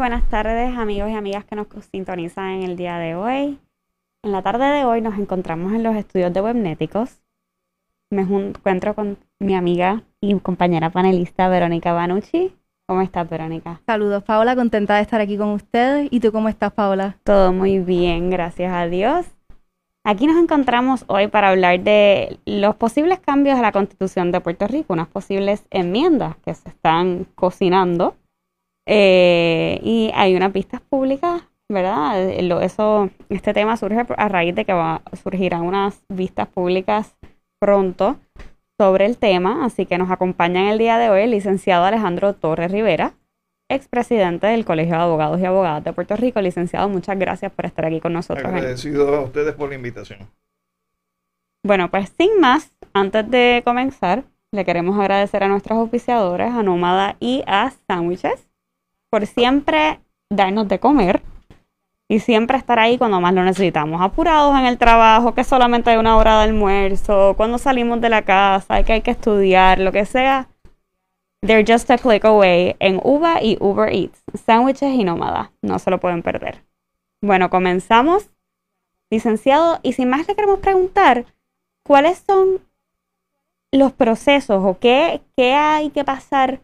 buenas tardes amigos y amigas que nos sintonizan en el día de hoy. En la tarde de hoy nos encontramos en los estudios de Webnéticos. Me encuentro con mi amiga y compañera panelista Verónica Banucci. ¿Cómo estás, Verónica? Saludos, Paola. Contenta de estar aquí con ustedes. ¿Y tú cómo estás, Paola? Todo muy bien, gracias a Dios. Aquí nos encontramos hoy para hablar de los posibles cambios a la Constitución de Puerto Rico, unas posibles enmiendas que se están cocinando. Eh, y hay unas vistas públicas, ¿verdad? Eso, este tema surge a raíz de que va, surgirán unas vistas públicas pronto sobre el tema, así que nos acompaña en el día de hoy el licenciado Alejandro Torres Rivera, expresidente del Colegio de Abogados y Abogadas de Puerto Rico. Licenciado, muchas gracias por estar aquí con nosotros. Agradecido a ustedes por la invitación. Bueno, pues sin más, antes de comenzar, le queremos agradecer a nuestros oficiadores, a Nómada y a Sándwiches, por siempre darnos de comer y siempre estar ahí cuando más lo necesitamos. Apurados en el trabajo, que solamente hay una hora de almuerzo, cuando salimos de la casa, que hay que estudiar, lo que sea. They're just a click away en Uber y Uber Eats, sándwiches y nómada. No se lo pueden perder. Bueno, comenzamos. Licenciado, y sin más le queremos preguntar, ¿cuáles son los procesos o qué, qué hay que pasar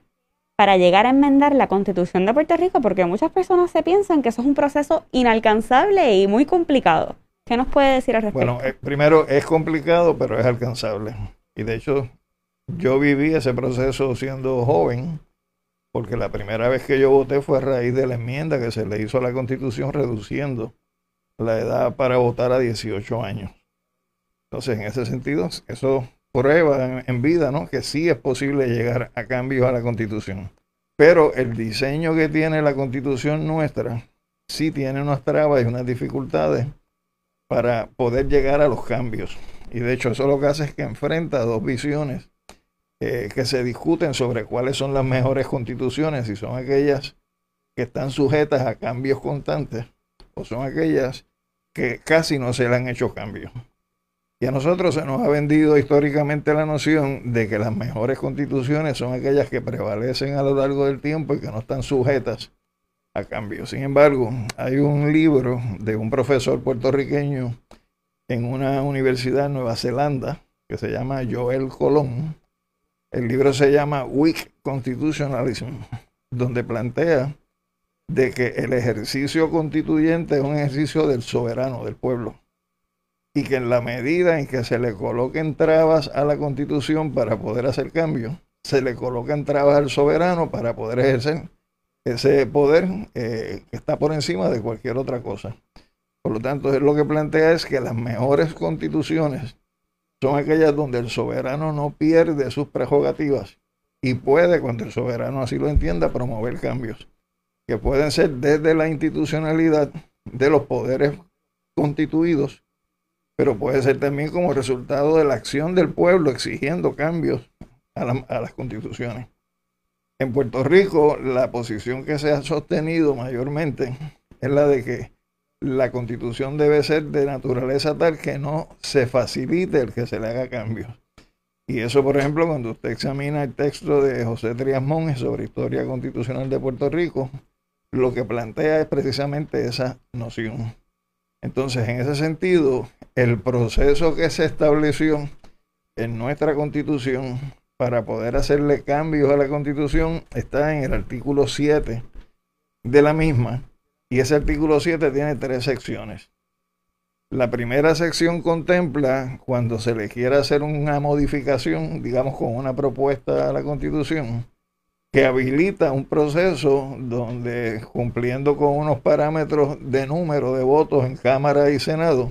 para llegar a enmendar la constitución de Puerto Rico, porque muchas personas se piensan que eso es un proceso inalcanzable y muy complicado. ¿Qué nos puede decir al respecto? Bueno, eh, primero es complicado, pero es alcanzable. Y de hecho, yo viví ese proceso siendo joven, porque la primera vez que yo voté fue a raíz de la enmienda que se le hizo a la constitución reduciendo la edad para votar a 18 años. Entonces, en ese sentido, eso prueba en, vida, ¿no? Que sí es posible llegar a cambios a la constitución. Pero el diseño que tiene la constitución nuestra sí tiene unas trabas y unas dificultades para poder llegar a los cambios. Y de hecho eso lo que hace es que enfrenta dos visiones eh, que se discuten sobre cuáles son las mejores constituciones, si son aquellas que están sujetas a cambios constantes o son aquellas que casi no se le han hecho cambios. Y a nosotros se nos ha vendido históricamente la noción de que las mejores constituciones son aquellas que prevalecen a lo largo del tiempo y que no están sujetas a cambios. Sin embargo, hay un libro de un profesor puertorriqueño en una universidad en Nueva Zelanda que se llama Joel Colón. El libro se llama Weak Constitutionalism, donde plantea de que el ejercicio constituyente es un ejercicio del soberano, del pueblo y que en la medida en que se le coloquen trabas a la constitución para poder hacer cambios, se le colocan trabas al soberano para poder ejercer ese poder eh, que está por encima de cualquier otra cosa. Por lo tanto, lo que plantea es que las mejores constituciones son aquellas donde el soberano no pierde sus prerrogativas y puede, cuando el soberano así lo entienda, promover cambios, que pueden ser desde la institucionalidad de los poderes constituidos pero puede ser también como resultado de la acción del pueblo exigiendo cambios a, las constituciones. En Puerto Rico, la posición que se ha sostenido mayormente es la de que la constitución debe ser de naturaleza tal que no se facilite el que se le haga cambios. Y eso, por ejemplo, cuando usted examina el texto de José Trías Monge sobre historia constitucional de Puerto Rico, lo que plantea es precisamente esa noción. Entonces, en ese sentido, el proceso que se estableció en nuestra constitución para poder hacerle cambios a la constitución está en el artículo 7 de la misma. Y ese artículo 7 tiene tres secciones. La primera sección contempla cuando se le quiera hacer una modificación, digamos con una propuesta a la constitución, que habilita un proceso donde cumpliendo con unos parámetros de número de votos en Cámara y Senado,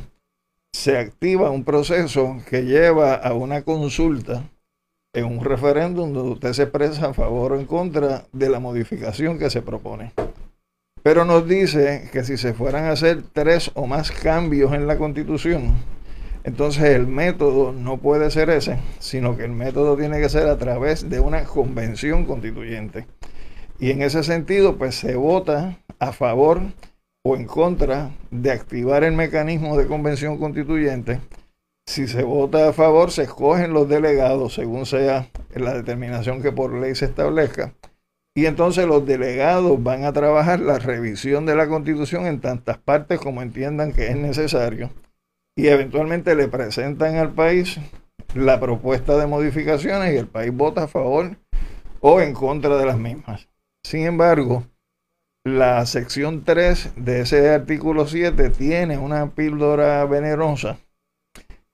se activa un proceso que lleva a una consulta en un referéndum donde usted se expresa a favor o en contra de la modificación que se propone. Pero nos dice que si se fueran a hacer tres o más cambios en la constitución, entonces el método no puede ser ese, sino que el método tiene que ser a través de una convención constituyente. Y en ese sentido, pues se vota a favor o en contra de activar el mecanismo de convención constituyente. Si se vota a favor, se escogen los delegados según sea la determinación que por ley se establezca. Y entonces los delegados van a trabajar la revisión de la constitución en tantas partes como entiendan que es necesario y eventualmente le presentan al país la propuesta de modificaciones y el país vota a favor o en contra de las mismas. Sin embargo, la sección 3 de ese artículo 7 tiene una píldora venenosa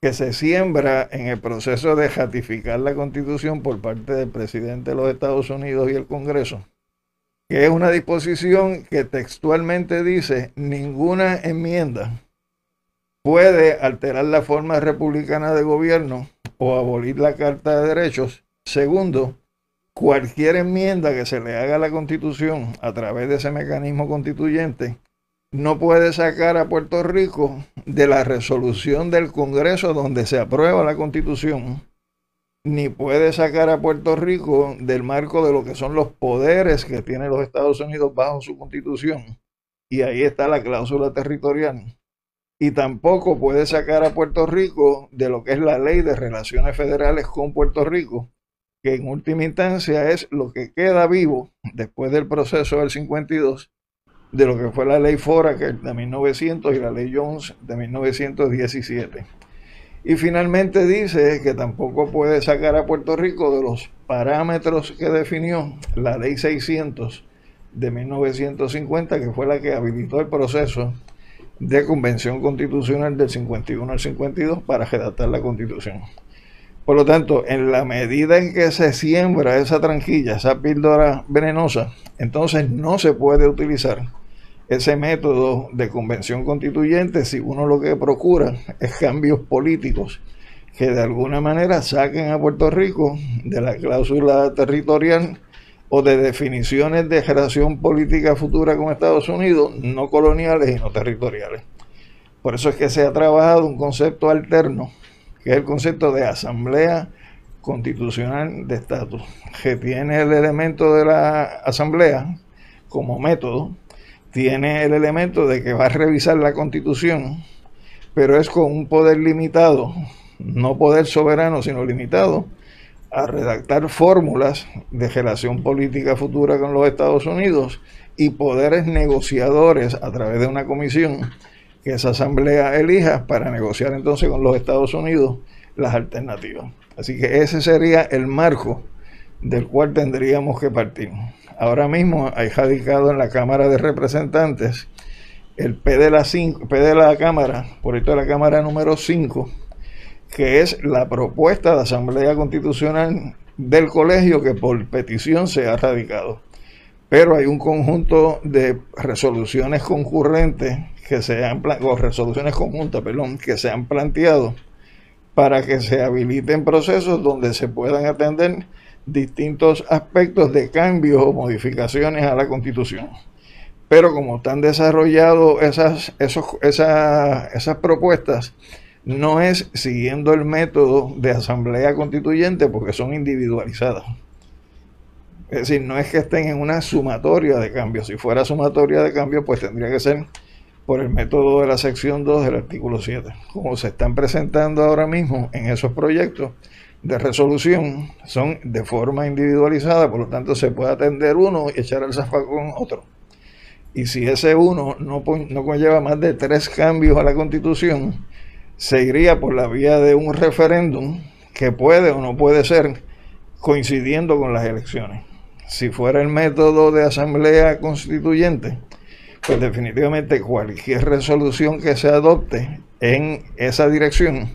que se siembra en el proceso de ratificar la constitución por parte del presidente de los Estados Unidos y el Congreso, que es una disposición que textualmente dice ninguna enmienda puede alterar la forma republicana de gobierno o abolir la Carta de Derechos. Segundo, cualquier enmienda que se le haga a la Constitución a través de ese mecanismo constituyente no puede sacar a Puerto Rico de la resolución del Congreso donde se aprueba la Constitución, ni puede sacar a Puerto Rico del marco de lo que son los poderes que tienen los Estados Unidos bajo su Constitución. Y ahí está la cláusula territorial y tampoco puede sacar a Puerto Rico de lo que es la ley de relaciones federales con Puerto Rico, que en última instancia es lo que queda vivo después del proceso del 52 de lo que fue la ley Fora que de 1900 y la ley Jones de 1917. Y finalmente dice que tampoco puede sacar a Puerto Rico de los parámetros que definió la ley 600 de 1950, que fue la que habilitó el proceso de convención constitucional del 51 al 52 para redactar la constitución. Por lo tanto, en la medida en que se siembra esa tranquilla, esa píldora venenosa, entonces no se puede utilizar ese método de convención constituyente si uno lo que procura es cambios políticos que de alguna manera saquen a Puerto Rico de la cláusula territorial o de definiciones de relación política futura con Estados Unidos, no coloniales y no territoriales. Por eso es que se ha trabajado un concepto alterno, que es el concepto de asamblea constitucional de estatus, que tiene el elemento de la asamblea como método, tiene el elemento de que va a revisar la constitución, pero es con un poder limitado, no poder soberano, sino limitado, a redactar fórmulas de relación política futura con los Estados Unidos y poderes negociadores a través de una comisión que esa asamblea elija para negociar entonces con los Estados Unidos las alternativas. Así que ese sería el marco del cual tendríamos que partir. Ahora mismo hay radicado en la Cámara de Representantes el P de la, P de la Cámara, por esto de la Cámara número 5, que es la propuesta de Asamblea Constitucional del colegio que por petición se ha radicado. Pero hay un conjunto de resoluciones concurrentes que se han o resoluciones conjuntas, perdón, que se han planteado para que se habiliten procesos donde se puedan atender distintos aspectos de cambios o modificaciones a la Constitución. Pero como están desarrolladas esas, esos, esas, esas propuestas, no es siguiendo el método de asamblea constituyente porque son individualizadas. Es decir, no es que estén en una sumatoria de cambios. Si fuera sumatoria de cambios, pues tendría que ser por el método de la sección 2 del artículo 7. Como se están presentando ahora mismo en esos proyectos de resolución, son de forma individualizada, por lo tanto se puede atender uno y echar el zafacón otro. Y si ese uno no, no conlleva más de tres cambios a la constitución, se iría por la vía de un referéndum que puede o no puede ser coincidiendo con las elecciones. Si fuera el método de asamblea constituyente, pues definitivamente cualquier resolución que se adopte en esa dirección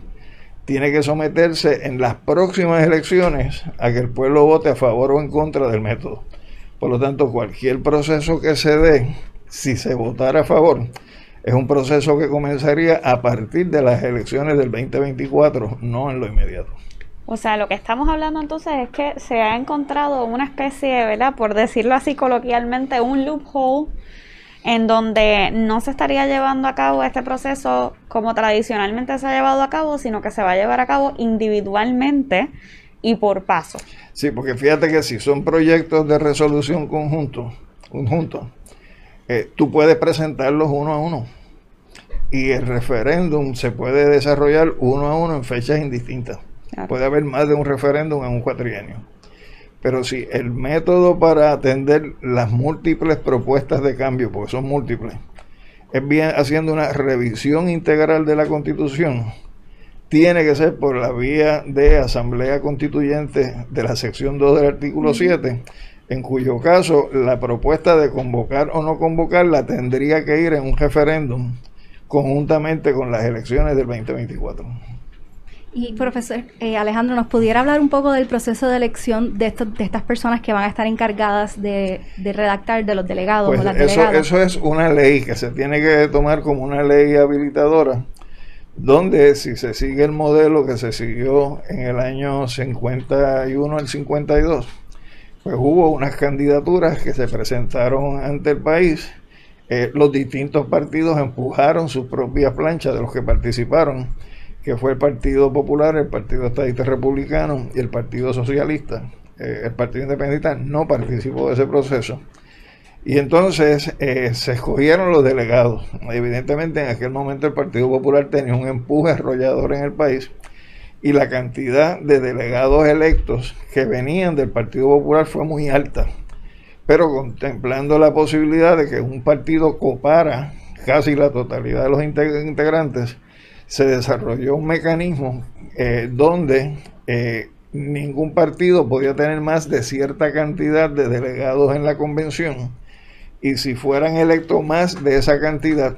tiene que someterse en las próximas elecciones a que el pueblo vote a favor o en contra del método. Por lo tanto, cualquier proceso que se dé, si se votara a favor, es un proceso que comenzaría a partir de las elecciones del 2024, no en lo inmediato. O sea, lo que estamos hablando entonces es que se ha encontrado una especie, ¿verdad? Por decirlo así coloquialmente, un loophole en donde no se estaría llevando a cabo este proceso como tradicionalmente se ha llevado a cabo, sino que se va a llevar a cabo individualmente y por paso. Sí, porque fíjate que si son proyectos de resolución conjunto, conjunto eh, tú puedes presentarlos uno a uno y el referéndum se puede desarrollar uno a uno en fechas indistintas. Puede haber más de un referéndum en un cuatrienio. Pero si el método para atender las múltiples propuestas de cambio, porque son múltiples, es bien haciendo una revisión integral de la Constitución, tiene que ser por la vía de asamblea constituyente de la sección 2 del artículo 7, en cuyo caso la propuesta de convocar o no convocar la tendría que ir en un referéndum conjuntamente con las elecciones del 2024. Y profesor eh, Alejandro, ¿nos pudiera hablar un poco del proceso de elección de, estos, de estas personas que van a estar encargadas de, redactar, de los delegados pues o las eso, Eso es una ley que se tiene que tomar como una ley habilitadora donde si se sigue el modelo que se siguió en el año 51 al 52, pues hubo unas candidaturas que se presentaron ante el país. Eh, los distintos partidos empujaron sus propias planchas de los que participaron, que fue el Partido Popular, el Partido Estadista Republicano y el Partido Socialista. Eh, el Partido Independiente no participó de ese proceso. Y entonces eh, se escogieron los delegados. Evidentemente en aquel momento el Partido Popular tenía un empuje arrollador en el país y la cantidad de delegados electos que venían del Partido Popular fue muy alta. Pero contemplando la posibilidad de que un partido copara casi la totalidad de los integrantes, se desarrolló un mecanismo eh, donde eh, ningún partido podía tener más de cierta cantidad de delegados en la convención y si fueran electos más de esa cantidad,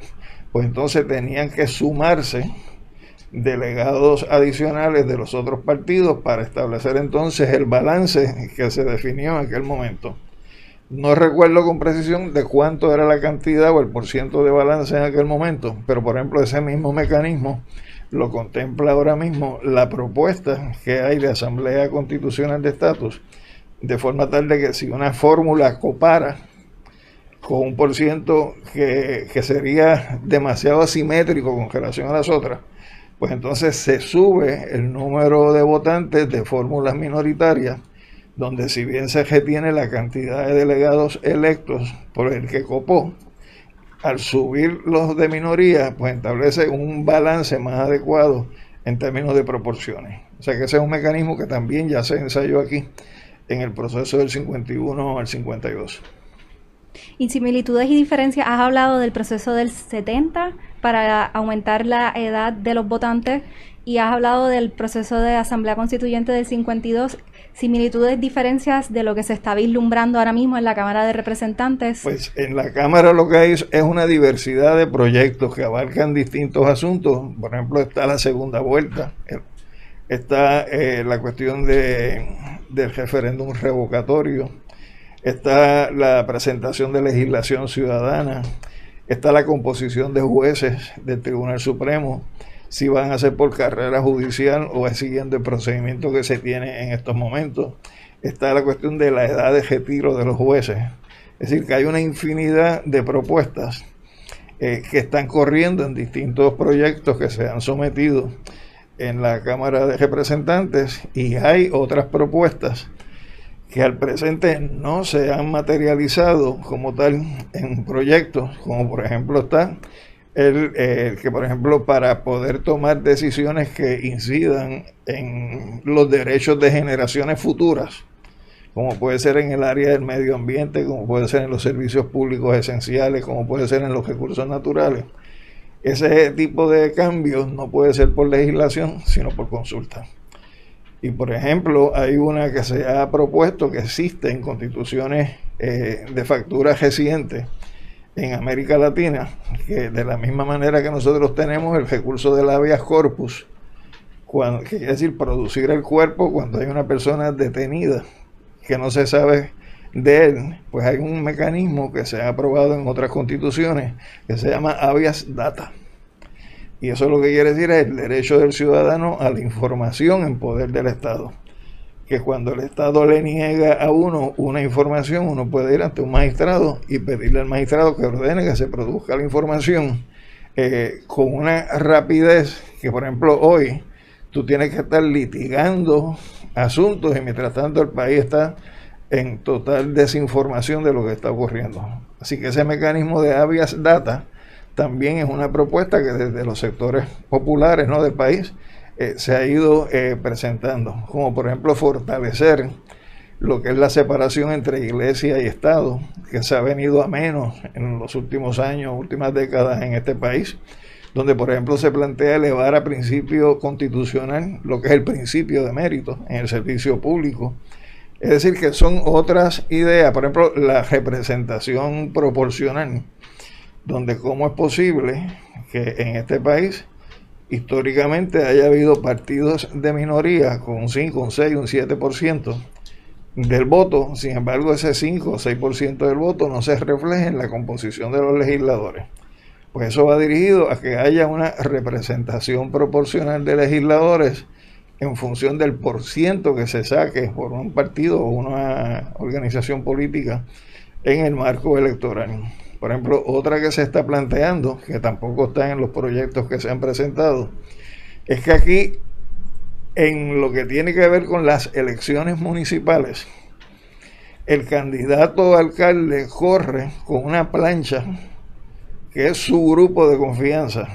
pues entonces tenían que sumarse delegados adicionales de los otros partidos para establecer entonces el balance que se definió en aquel momento. No recuerdo con precisión de cuánto era la cantidad o el porciento de balance en aquel momento, pero por ejemplo ese mismo mecanismo lo contempla ahora mismo la propuesta que hay de Asamblea Constitucional de Estatus, de forma tal de que si una fórmula copara con un por ciento que, sería demasiado asimétrico con relación a las otras, pues entonces se sube el número de votantes de fórmulas minoritarias, donde si bien se retiene la cantidad de delegados electos por el que copó, al subir los de minoría, pues establece un balance más adecuado en términos de proporciones. O sea que ese es un mecanismo que también ya se ensayó aquí en el proceso del 51 al 52. Y similitudes y diferencias, has hablado del proceso del 70 para aumentar la edad de los votantes y has hablado del proceso de Asamblea Constituyente del 52. Similitudes, diferencias de lo que se está vislumbrando ahora mismo en la Cámara de Representantes. Pues en la Cámara lo que hay es una diversidad de proyectos que abarcan distintos asuntos. Por ejemplo, está la segunda vuelta, está eh, la cuestión de, del referéndum revocatorio está la presentación de legislación ciudadana, está la composición de jueces del Tribunal Supremo, si van a ser por carrera judicial o es siguiendo el procedimiento que se tiene en estos momentos. Está la cuestión de la edad de retiro de los jueces. Es decir, que hay una infinidad de propuestas eh, que están corriendo en distintos proyectos que se han sometido en la Cámara de Representantes y hay otras propuestas que al presente no se han materializado como tal en proyectos, como por ejemplo está el, que, por ejemplo, para poder tomar decisiones que incidan en los derechos de generaciones futuras, como puede ser en el área del medio ambiente, como puede ser en los servicios públicos esenciales, como puede ser en los recursos naturales. Ese tipo de cambios no puede ser por legislación, sino por consulta. Y por ejemplo, hay una que se ha propuesto que existe en constituciones eh, de factura reciente en América Latina, que de la misma manera que nosotros tenemos el recurso del habeas corpus, cuando, que quiere decir producir el cuerpo cuando hay una persona detenida que no se sabe de él, pues hay un mecanismo que se ha aprobado en otras constituciones que se llama habeas data. Y eso lo que quiere decir es el derecho del ciudadano a la información en poder del Estado. Que cuando el Estado le niega a uno una información, uno puede ir ante un magistrado y pedirle al magistrado que ordene que se produzca la información eh, con una rapidez que, por ejemplo, hoy tú tienes que estar litigando asuntos y mientras tanto el país está en total desinformación de lo que está ocurriendo. Así que ese mecanismo de habeas data también es una propuesta que desde los sectores populares ¿no? del país eh, se ha ido eh, presentando, como por ejemplo fortalecer lo que es la separación entre iglesia y Estado, que se ha venido a menos en los últimos años, últimas décadas en este país, donde por ejemplo se plantea elevar a principio constitucional lo que es el principio de mérito en el servicio público. Es decir, que son otras ideas, por ejemplo, la representación proporcional, donde cómo es posible que en este país históricamente haya habido partidos de minoría con un 5, un 6, un 7% del voto, sin embargo ese 5 o 6% del voto no se refleja en la composición de los legisladores. Pues eso va dirigido a que haya una representación proporcional de legisladores en función del porciento que se saque por un partido o una organización política en el marco electoral. Por ejemplo, otra que se está planteando, que tampoco está en los proyectos que se han presentado, es que aquí, en lo que tiene que ver con las elecciones municipales, el candidato alcalde corre con una plancha que es su grupo de confianza.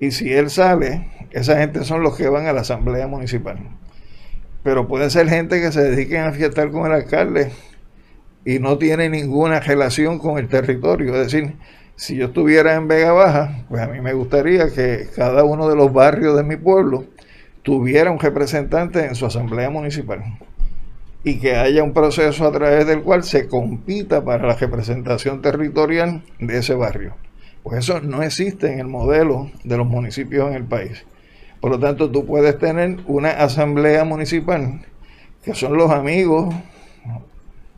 Y si él sale, esa gente son los que van a la asamblea municipal. Pero puede ser gente que se dediquen a fiestar con el alcalde y no tiene ninguna relación con el territorio. Es decir, si yo estuviera en Vega Baja, pues a mí me gustaría que cada uno de los barrios de mi pueblo tuviera un representante en su asamblea municipal y que haya un proceso a través del cual se compita para la representación territorial de ese barrio. Pues eso no existe en el modelo de los municipios en el país. Por lo tanto, tú puedes tener una asamblea municipal que son los amigos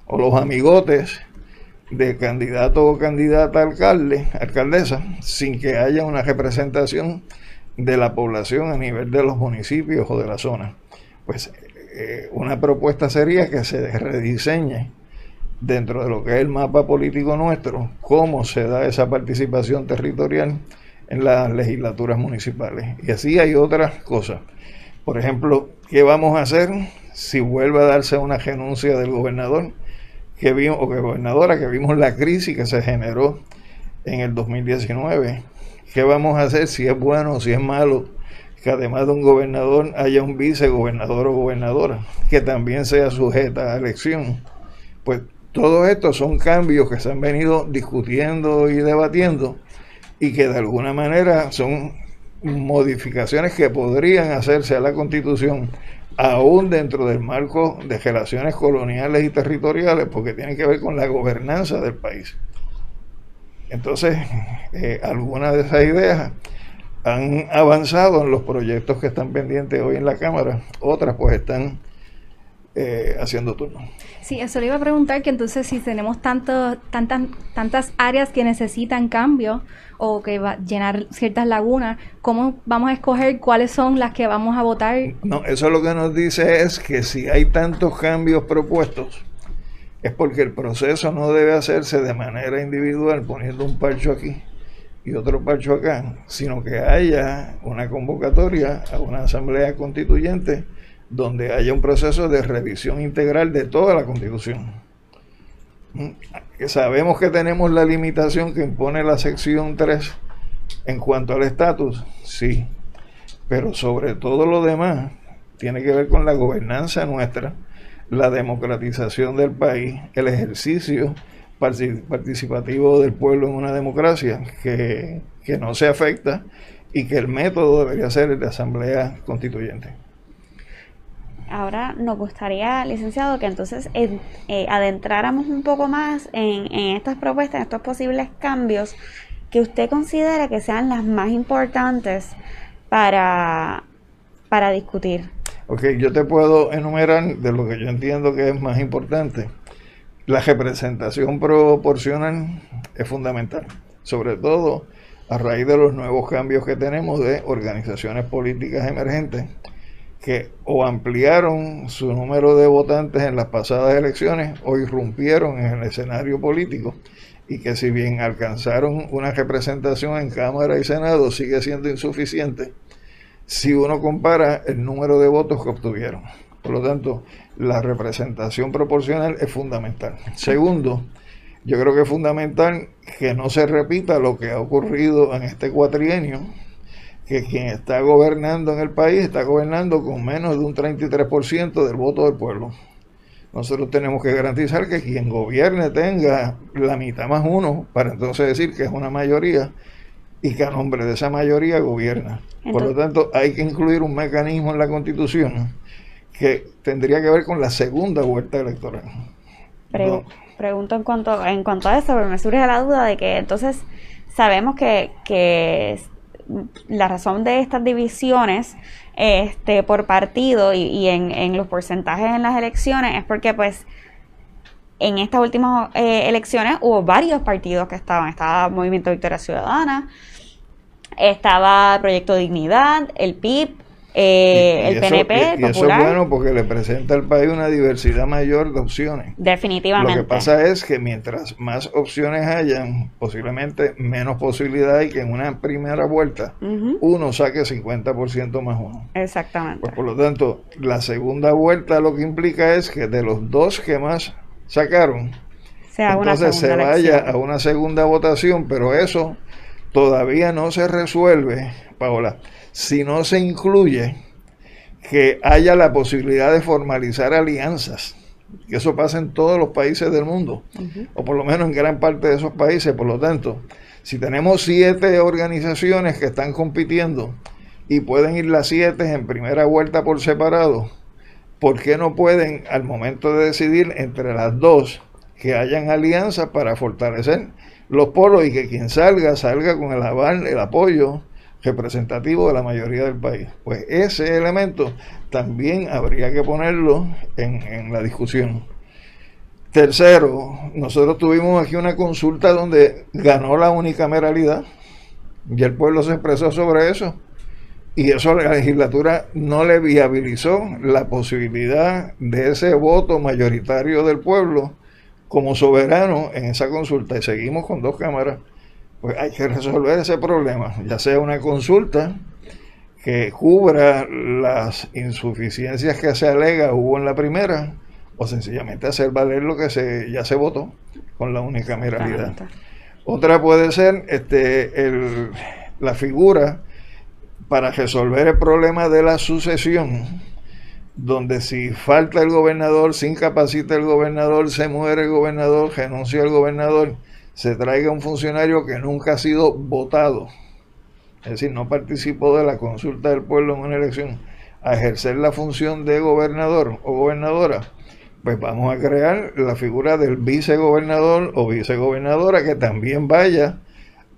o los amigotes de candidato o candidata alcalde, alcaldesa, sin que haya una representación de la población a nivel de los municipios o de la zona. Pues eh, una propuesta sería que se rediseñe dentro de lo que es el mapa político nuestro, cómo se da esa participación territorial en las legislaturas municipales. Y así hay otras cosas. Por ejemplo, ¿qué vamos a hacer si vuelve a darse una renuncia del gobernador? Que vimos, o que gobernadora, que vimos la crisis que se generó en el 2019. ¿Qué vamos a hacer si es bueno o si es malo? Que además de un gobernador haya un vicegobernador o gobernadora que también sea sujeta a elección. Pues todos estos son cambios que se han venido discutiendo y debatiendo y que de alguna manera son modificaciones que podrían hacerse a la constitución aún dentro del marco de relaciones coloniales y territoriales, porque tiene que ver con la gobernanza del país. Entonces, eh, algunas de esas ideas han avanzado en los proyectos que están pendientes hoy en la Cámara, otras pues están eh, haciendo turno. Sí, eso le iba a preguntar que entonces si tenemos tanto, tantas, tantas áreas que necesitan cambio o que va a llenar ciertas lagunas, ¿cómo vamos a escoger cuáles son las que vamos a votar? No, eso lo que nos dice es que si hay tantos cambios propuestos, es porque el proceso no debe hacerse de manera individual poniendo un parcho aquí y otro parcho acá, sino que haya una convocatoria a una asamblea constituyente donde haya un proceso de revisión integral de toda la constitución. Mm, sabemos que tenemos la limitación que impone la sección 3 en cuanto al estatus, sí, pero sobre todo lo demás tiene que ver con la gobernanza nuestra, la democratización del país, el ejercicio participativo del pueblo en una democracia que, que no se afecta y que el método debería ser el de asamblea constituyente. Ahora nos gustaría, licenciado, que entonces eh, adentráramos un poco más en, estas propuestas, en estos posibles cambios que usted considera que sean las más importantes para, para discutir. Ok, yo te puedo enumerar de lo que yo entiendo que es más importante. La representación proporcional es fundamental, sobre todo a raíz de los nuevos cambios que tenemos de organizaciones políticas emergentes que o ampliaron su número de votantes en las pasadas elecciones o irrumpieron en el escenario político y que si bien alcanzaron una representación en Cámara y Senado sigue siendo insuficiente si uno compara el número de votos que obtuvieron. Por lo tanto, la representación proporcional es fundamental. Segundo, yo creo que es fundamental que no se repita lo que ha ocurrido en este cuatrienio, que quien está gobernando en el país está gobernando con menos de un 33% del voto del pueblo. nosotros tenemos que garantizar que quien gobierne tenga la mitad más uno para entonces decir que es una mayoría y que a nombre de esa mayoría gobierna. Por lo tanto, hay que incluir un mecanismo en la Constitución que tendría que ver con la segunda vuelta electoral. Pregunto en cuanto, en cuanto a eso, pero me surge la duda de que entonces sabemos que, que la razón de estas divisiones este, por partido y, en, los porcentajes en las elecciones es porque pues en estas últimas eh, elecciones hubo varios partidos que estaban. Estaba Movimiento Victoria Ciudadana, estaba Proyecto Dignidad, el PIB, eh, el PNP, y, eso es bueno porque le presenta al país una diversidad mayor de opciones. Definitivamente. Lo que pasa es que mientras más opciones hayan, posiblemente menos posibilidad hay que en una primera vuelta uno saque 50% más uno. Exactamente. Pues por lo tanto, la segunda vuelta lo que implica es que de los dos que más sacaron, entonces se vaya a una segunda votación, pero eso todavía no se resuelve, Paola si no se incluye que haya la posibilidad de formalizar alianzas. Que eso pasa en todos los países del mundo, o por lo menos en gran parte de esos países. Por lo tanto, si tenemos siete organizaciones que están compitiendo y pueden ir las siete en primera vuelta por separado, ¿por qué no pueden, al momento de decidir entre las dos, que hayan alianzas para fortalecer los polos y que quien salga, salga con el aval, el apoyo representativo de la mayoría del país. Pues ese elemento también habría que ponerlo en, la discusión. Tercero, nosotros tuvimos aquí una consulta donde ganó la unicameralidad y el pueblo se expresó sobre eso. Y eso la legislatura no le viabilizó la posibilidad de ese voto mayoritario del pueblo como soberano en esa consulta. Y seguimos con dos cámaras pues hay que resolver ese problema, ya sea una consulta que cubra las insuficiencias que se alega hubo en la primera, o sencillamente hacer valer lo que se, ya se votó con la unicameralidad. Otra puede ser este, el, la figura para resolver el problema de la sucesión, donde si falta el gobernador, se incapacita el gobernador, se muere el gobernador, renuncia el gobernador, se traiga un funcionario que nunca ha sido votado, es decir, no participó de la consulta del pueblo en una elección, a ejercer la función de gobernador o gobernadora, pues vamos a crear la figura del vicegobernador o vicegobernadora que también vaya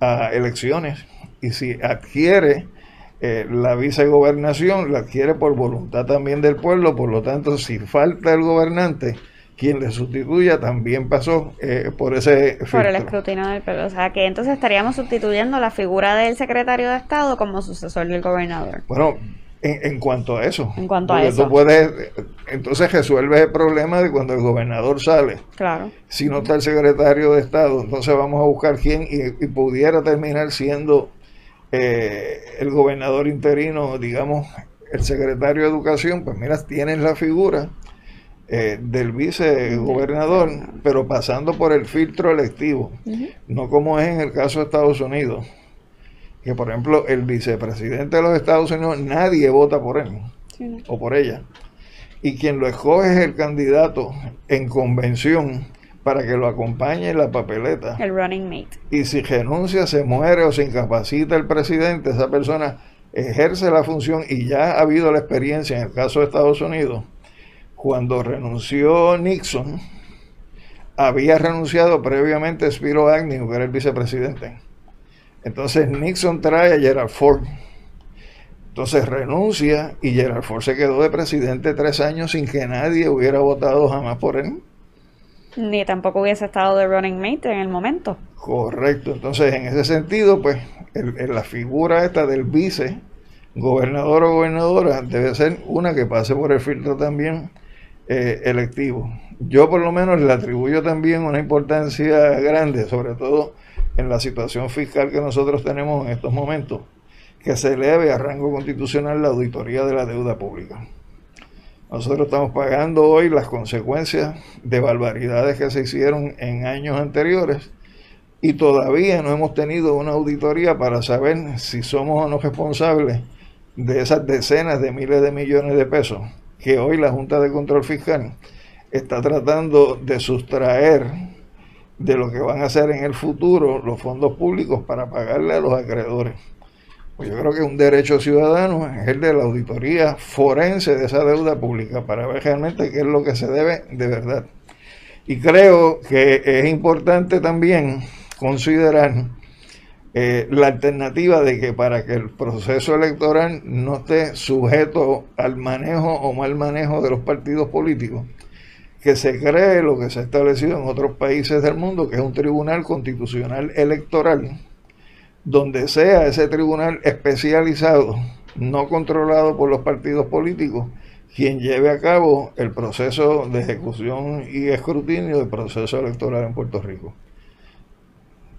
a elecciones. Y si adquiere eh, la vicegobernación, la adquiere por voluntad también del pueblo, por lo tanto, si falta el gobernante, quien le sustituya también pasó eh, por ese por el escrutinio del pueblo o sea que entonces estaríamos sustituyendo la figura del secretario de Estado como sucesor del gobernador. Bueno en, cuanto a eso. En cuanto a eso. puedes entonces resuelves el problema de cuando el gobernador sale. Claro. Si no está el secretario de Estado entonces vamos a buscar quién y, pudiera terminar siendo eh, el gobernador interino digamos el secretario de Educación. Pues mira tienes la figura eh, del vicegobernador, pero pasando por el filtro electivo, no como es en el caso de Estados Unidos, que por ejemplo el vicepresidente de los Estados Unidos nadie vota por él o por ella, y quien lo escoge es el candidato en convención para que lo acompañe en la papeleta. El running mate. Y si renuncia, se muere o se incapacita el presidente, esa persona ejerce la función y ya ha habido la experiencia en el caso de Estados Unidos cuando renunció Nixon, había renunciado previamente Spiro Agnew, que era el vicepresidente. Entonces Nixon trae a Gerald Ford. Entonces renuncia y Gerald Ford se quedó de presidente tres años sin que nadie hubiera votado jamás por él. Ni tampoco hubiese estado de running mate en el momento. Correcto. Entonces, en ese sentido, pues, la figura esta del vice, gobernador o gobernadora, debe ser una que pase por el filtro también eh, electivo. Yo por lo menos le atribuyo también una importancia grande, sobre todo en la situación fiscal que nosotros tenemos en estos momentos, que se eleve a rango constitucional la auditoría de la deuda pública. Nosotros estamos pagando hoy las consecuencias de barbaridades que se hicieron en años anteriores y todavía no hemos tenido una auditoría para saber si somos o no responsables de esas decenas de miles de millones de pesos que hoy la Junta de Control Fiscal está tratando de sustraer de lo que van a hacer en el futuro los fondos públicos para pagarle a los acreedores. Pues yo creo que un derecho ciudadano es el de la auditoría forense de esa deuda pública para ver realmente qué es lo que se debe de verdad. Y creo que es importante también considerar eh, la alternativa de que para que el proceso electoral no esté sujeto al manejo o mal manejo de los partidos políticos, que se cree lo que se ha establecido en otros países del mundo, que es un tribunal constitucional electoral donde sea ese tribunal especializado, no controlado por los partidos políticos, quien lleve a cabo el proceso de ejecución y escrutinio del proceso electoral en Puerto Rico.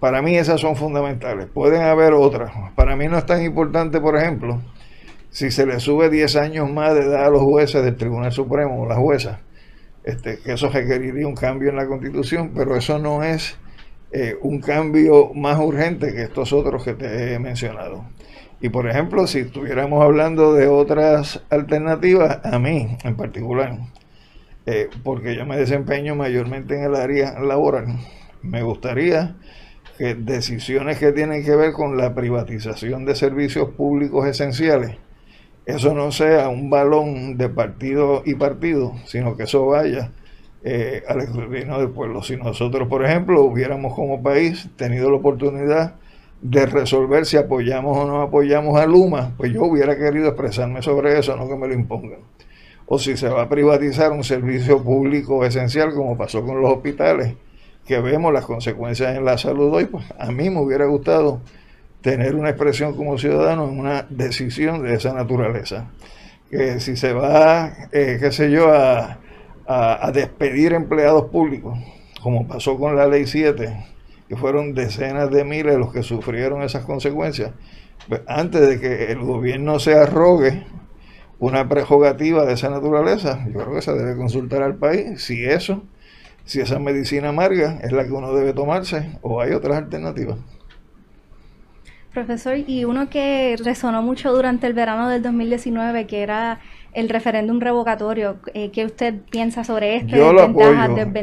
Para mí esas son fundamentales. Pueden haber otras. Para mí no es tan importante, por ejemplo, si se le sube 10 años más de edad a los jueces del Tribunal Supremo o las juezas, este, que eso requeriría un cambio en la Constitución, pero eso no es eh, un cambio más urgente que estos otros que te he mencionado. Y por ejemplo, si estuviéramos hablando de otras alternativas, a mí en particular, eh, porque yo me desempeño mayormente en el área laboral, me gustaría que decisiones que tienen que ver con la privatización de servicios públicos esenciales, eso no sea un balón de partido y partido, sino que eso vaya eh, al escrutinio del pueblo. Si nosotros, por ejemplo, hubiéramos como país tenido la oportunidad de resolver si apoyamos o no apoyamos a Luma, pues yo hubiera querido expresarme sobre eso, no que me lo impongan. O si se va a privatizar un servicio público esencial, como pasó con los hospitales, que vemos las consecuencias en la salud hoy, pues a mí me hubiera gustado tener una expresión como ciudadano en una decisión de esa naturaleza. Que si se va, eh, qué sé yo, a a, despedir empleados públicos, como pasó con la ley 7, que fueron decenas de miles los que sufrieron esas consecuencias, pues, antes de que el gobierno se arrogue una prerrogativa de esa naturaleza, yo creo que se debe consultar al país si eso, si esa medicina amarga es la que uno debe tomarse o hay otras alternativas. Profesor, y uno que resonó mucho durante el verano del 2019, que era el referéndum revocatorio. Eh, ¿Qué usted piensa sobre esto? Yo lo apoyo.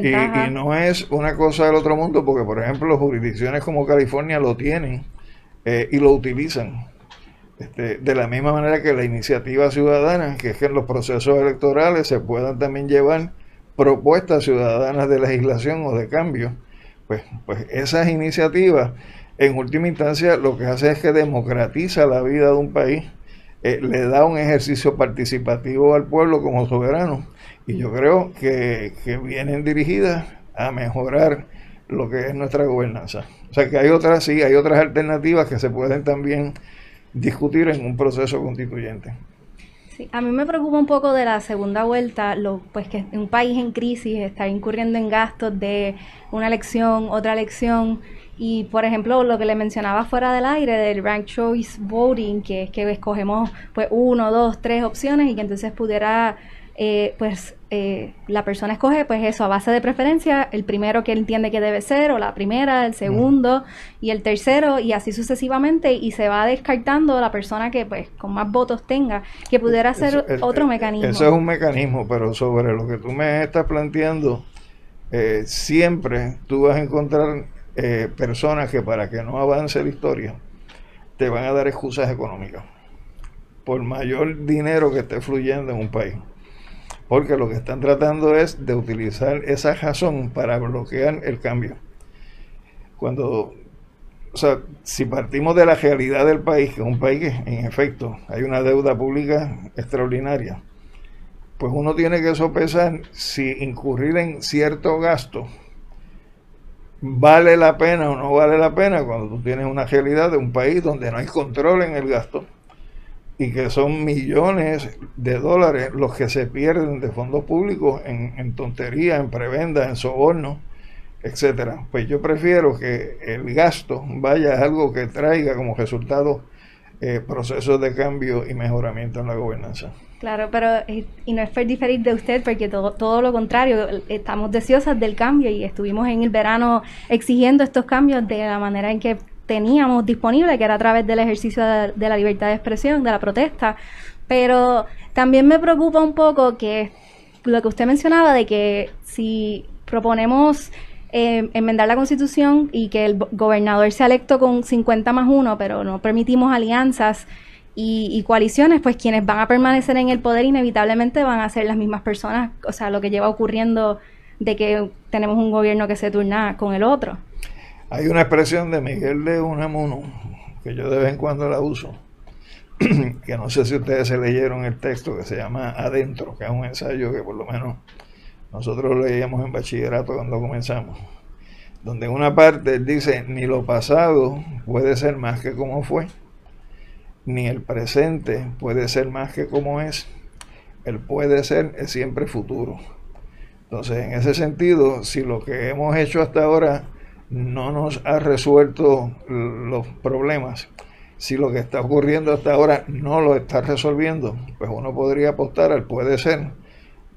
Y, no es una cosa del otro mundo, porque, por ejemplo, jurisdicciones como California lo tienen eh, y lo utilizan. Este, de la misma manera que la iniciativa ciudadana, que es que en los procesos electorales se puedan también llevar propuestas ciudadanas de legislación o de cambio, pues, pues esas iniciativas, en última instancia, lo que hace es que democratiza la vida de un país eh, le da un ejercicio participativo al pueblo como soberano y yo creo que, vienen dirigidas a mejorar lo que es nuestra gobernanza. O sea que hay otras, sí, hay otras alternativas que se pueden también discutir en un proceso constituyente. Sí, a mí me preocupa un poco de la segunda vuelta, lo, pues que un país en crisis está incurriendo en gastos de una elección, otra elección, y por ejemplo, lo que le mencionaba fuera del aire del rank choice voting, que es que escogemos pues uno, dos, tres opciones y que entonces pudiera, eh, pues eh, la persona escoge pues eso a base de preferencia, el primero que entiende que debe ser, o la primera, el segundo y el tercero, y así sucesivamente, y se va descartando la persona que pues con más votos tenga, que pudiera ser otro mecanismo. Eso es un mecanismo, pero sobre lo que tú me estás planteando, eh, siempre tú vas a encontrar eh, personas que para que no avance la historia te van a dar excusas económicas por mayor dinero que esté fluyendo en un país. Porque lo que están tratando es de utilizar esa razón para bloquear el cambio. Cuando, o sea, si partimos de la realidad del país, que es un país que en efecto hay una deuda pública extraordinaria, pues uno tiene que sopesar si incurrir en cierto gasto vale la pena o no vale la pena cuando tú tienes una realidad de un país donde no hay control en el gasto y que son millones de dólares los que se pierden de fondos públicos en, en tonterías, en prebendas, en sobornos, etcétera. Pues yo prefiero que el gasto vaya a algo que traiga como resultado eh, procesos de cambio y mejoramiento en la gobernanza. Claro, pero eh, y no es por diferir de usted, porque todo, todo lo contrario, estamos deseosas del cambio y estuvimos en el verano exigiendo estos cambios de la manera en que teníamos disponible, que era a través del ejercicio de, de la libertad de expresión, de la protesta. Pero también me preocupa un poco que lo que usted mencionaba de que si proponemos eh, enmendar la constitución y que el gobernador sea electo con 50 más 1, pero no permitimos alianzas y, coaliciones, pues quienes van a permanecer en el poder inevitablemente van a ser las mismas personas, o sea, lo que lleva ocurriendo de que tenemos un gobierno que se turna con el otro. Hay una expresión de Miguel de Unamuno, que yo de vez en cuando la uso, que no sé si ustedes se leyeron el texto, que se llama Adentro, que es un ensayo que por lo menos nosotros leíamos en bachillerato cuando comenzamos, donde en una parte él dice, ni lo pasado puede ser más que como fue, ni el presente puede ser más que como es, el puede ser es siempre futuro. Entonces, en ese sentido, si lo que hemos hecho hasta ahora no nos ha resuelto los problemas, si lo que está ocurriendo hasta ahora no lo está resolviendo, pues uno podría apostar al puede ser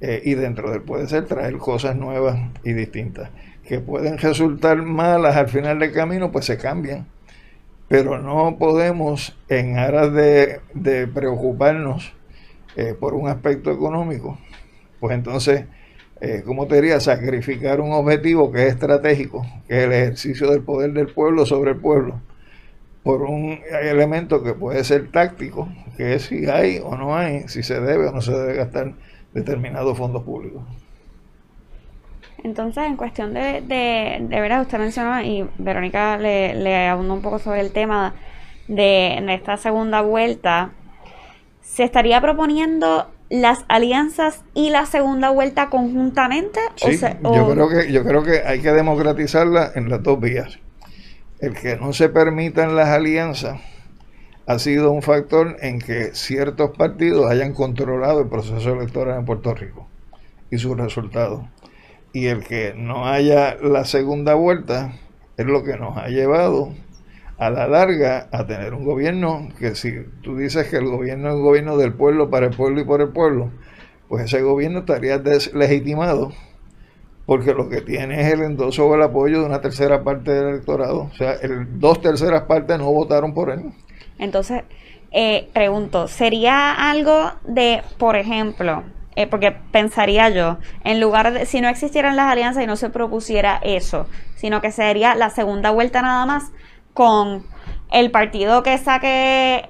eh, y dentro del puede ser traer cosas nuevas y distintas. Que pueden resultar malas al final del camino, pues se cambian. Pero no podemos, en aras de, preocuparnos eh, por un aspecto económico, pues entonces, eh, ¿cómo te diría? Sacrificar un objetivo que es estratégico, que es el ejercicio del poder del pueblo sobre el pueblo, por un elemento que puede ser táctico, que es si hay o no hay, si se debe o no se debe gastar determinados fondos públicos. Entonces, en cuestión de, de, de verdad, usted mencionó, y Verónica le, le abundó un poco sobre el tema de, esta segunda vuelta, ¿se estaría proponiendo las alianzas y la segunda vuelta conjuntamente? Sí, yo, creo que, yo creo que hay que democratizarla en las dos vías. El que no se permitan las alianzas ha sido un factor en que ciertos partidos hayan controlado el proceso electoral en Puerto Rico y sus resultados. Y el que no haya la segunda vuelta es lo que nos ha llevado a la larga a tener un gobierno que si tú dices que el gobierno es un gobierno del pueblo, para el pueblo y por el pueblo, pues ese gobierno estaría deslegitimado porque lo que tiene es el endoso o el apoyo de una tercera parte del electorado. O sea, el, dos terceras partes no votaron por él. Entonces, eh, pregunto, ¿sería algo de, por ejemplo, eh, porque pensaría yo, en lugar de, si no existieran las alianzas y no se propusiera eso, sino que sería la segunda vuelta nada más con el partido que saque,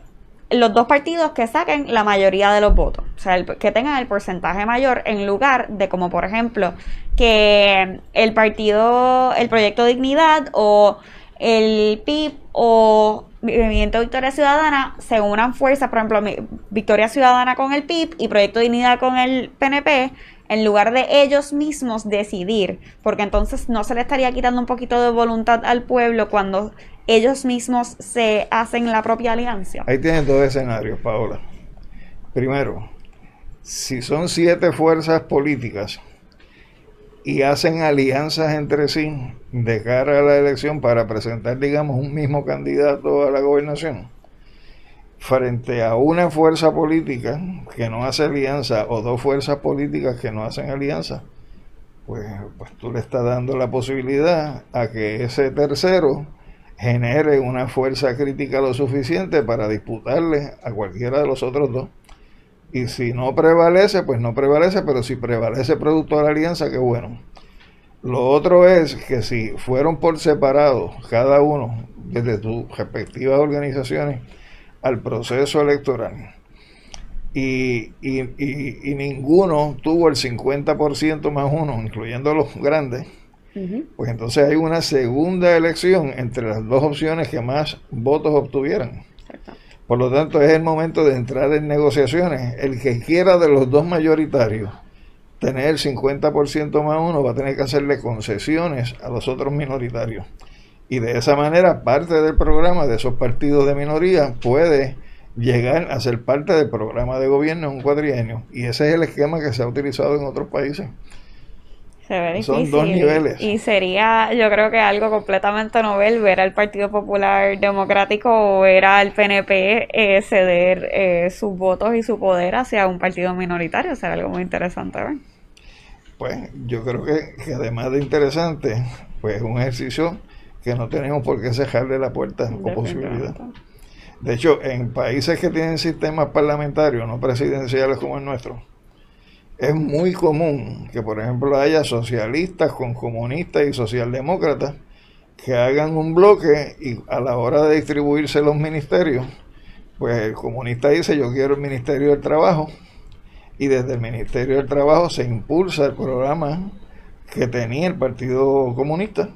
los dos partidos que saquen la mayoría de los votos, o sea, que tengan el porcentaje mayor, en lugar de como por ejemplo que el partido, el proyecto Dignidad o el PIB o Movimiento Victoria Ciudadana se unan fuerzas, por ejemplo, Victoria Ciudadana con el PIB y Proyecto Dignidad con el PNP, en lugar de ellos mismos decidir, porque entonces no se le estaría quitando un poquito de voluntad al pueblo cuando ellos mismos se hacen la propia alianza. Ahí tienen dos escenarios, Paola. Primero, si son siete fuerzas políticas y hacen alianzas entre sí de cara a la elección para presentar, digamos, un mismo candidato a la gobernación, frente a una fuerza política que no hace alianza o dos fuerzas políticas que no hacen alianza, pues, pues tú le estás dando la posibilidad a que ese tercero genere una fuerza crítica lo suficiente para disputarle a cualquiera de los otros dos. Y si no prevalece, pues no prevalece, pero si prevalece producto de la alianza, qué bueno. Lo otro es que si fueron por separado, cada uno desde sus respectivas organizaciones, al proceso electoral, y, y, ninguno tuvo el 50% más uno, incluyendo los grandes, pues entonces hay una segunda elección entre las dos opciones que más votos obtuvieran. Por lo tanto, es el momento de entrar en negociaciones. El que quiera de los dos mayoritarios tener el 50% más uno va a tener que hacerle concesiones a los otros minoritarios. Y de esa manera, parte del programa de esos partidos de minoría puede llegar a ser parte del programa de gobierno en un cuadrienio. Y ese es el esquema que se ha utilizado en otros países. Son dos niveles. Y sería, yo creo que algo completamente novel ver al Partido Popular Democrático o ver al PNP eh, ceder eh, sus votos y su poder hacia un partido minoritario. Será algo muy interesante ver. Pues yo creo que, además de interesante, pues es un ejercicio que no tenemos por qué cerrarle la puerta o posibilidad. De hecho, en países que tienen sistemas parlamentarios, no presidenciales como el nuestro, es muy común que, por ejemplo, haya socialistas con comunistas y socialdemócratas que hagan un bloque y a la hora de distribuirse los ministerios, pues el comunista dice yo quiero el Ministerio del Trabajo y desde el Ministerio del Trabajo se impulsa el programa que tenía el Partido Comunista.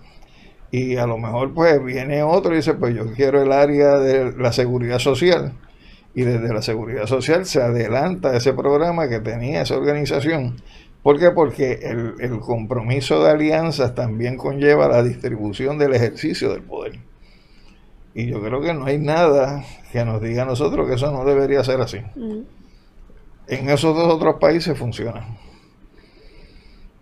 Y a lo mejor pues viene otro y dice pues yo quiero el área de la seguridad social y desde la seguridad social se adelanta ese programa que tenía esa organización. ¿Por qué? Porque el, el compromiso de alianzas también conlleva la distribución del ejercicio del poder. Y yo creo que no hay nada que nos diga a nosotros que eso no debería ser así. Mm. En esos dos otros países funciona.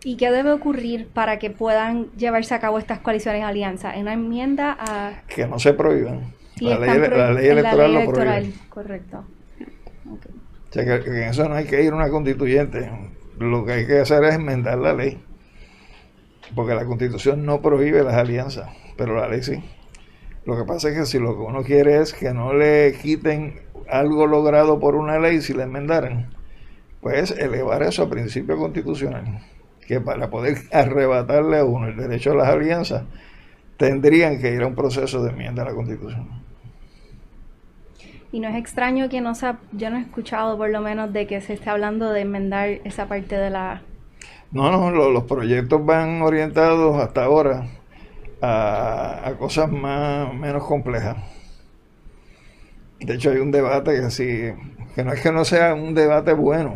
¿Y qué debe ocurrir para que puedan llevarse a cabo estas coaliciones y alianzas? En una enmienda a... Que no se prohíban. La ley, la electoral lo prohíbe. correcto. O sea, que, que en eso no hay que ir a una constituyente. Lo que hay que hacer es enmendar la ley. Porque la constitución no prohíbe las alianzas, pero la ley sí. Lo que pasa es que si lo que uno quiere es que no le quiten algo logrado por una ley si la enmendaran, pues elevar eso a principio constitucional. Que para poder arrebatarle a uno el derecho a las alianzas, tendrían que ir a un proceso de enmienda a la constitución. Y no es extraño que no se ha- yo no he escuchado por lo menos de que se esté hablando de enmendar esa parte de la... No, no, lo- los proyectos van orientados hasta ahora a, a cosas más menos complejas. De hecho, hay un debate que sí, que no es que no sea un debate bueno,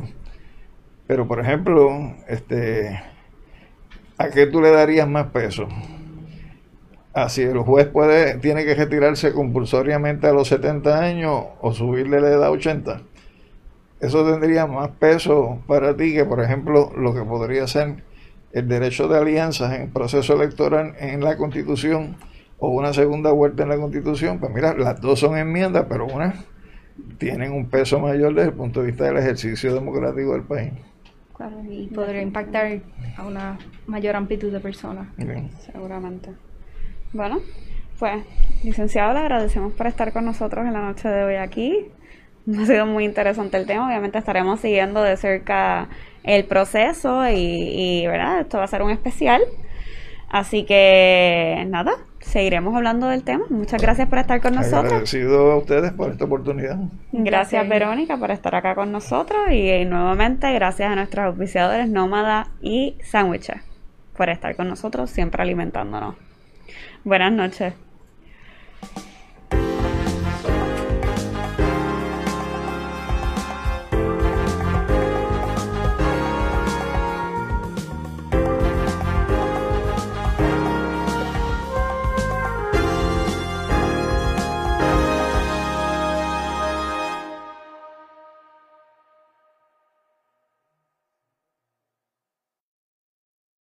pero por ejemplo, este, ¿a qué tú le darías más peso? A si el juez puede, tiene que retirarse compulsoriamente a los 70 años o subirle la edad a 80 eso tendría más peso para ti que, por ejemplo, lo que podría ser el derecho de alianzas en el proceso electoral en la Constitución o una segunda vuelta en la Constitución. Pues mira, las dos son enmiendas, pero una tienen un peso mayor desde el punto de vista del ejercicio democrático del país. Claro, y podría impactar a una mayor amplitud de personas. Bien. Seguramente. Bueno, pues, licenciado, le agradecemos por estar con nosotros en la noche de hoy aquí. Ha sido muy interesante el tema. Obviamente estaremos siguiendo de cerca el proceso y, y, ¿verdad? Esto va a ser un especial. Así que, nada, seguiremos hablando del tema. Muchas gracias por estar con nosotros. Agradecido a ustedes por esta oportunidad. Gracias, Gracias. Verónica, por estar acá con nosotros. Y, eh, nuevamente, gracias a nuestros auspiciadores Nómada y Sándwiches por estar con nosotros, siempre alimentándonos. Buenas noches.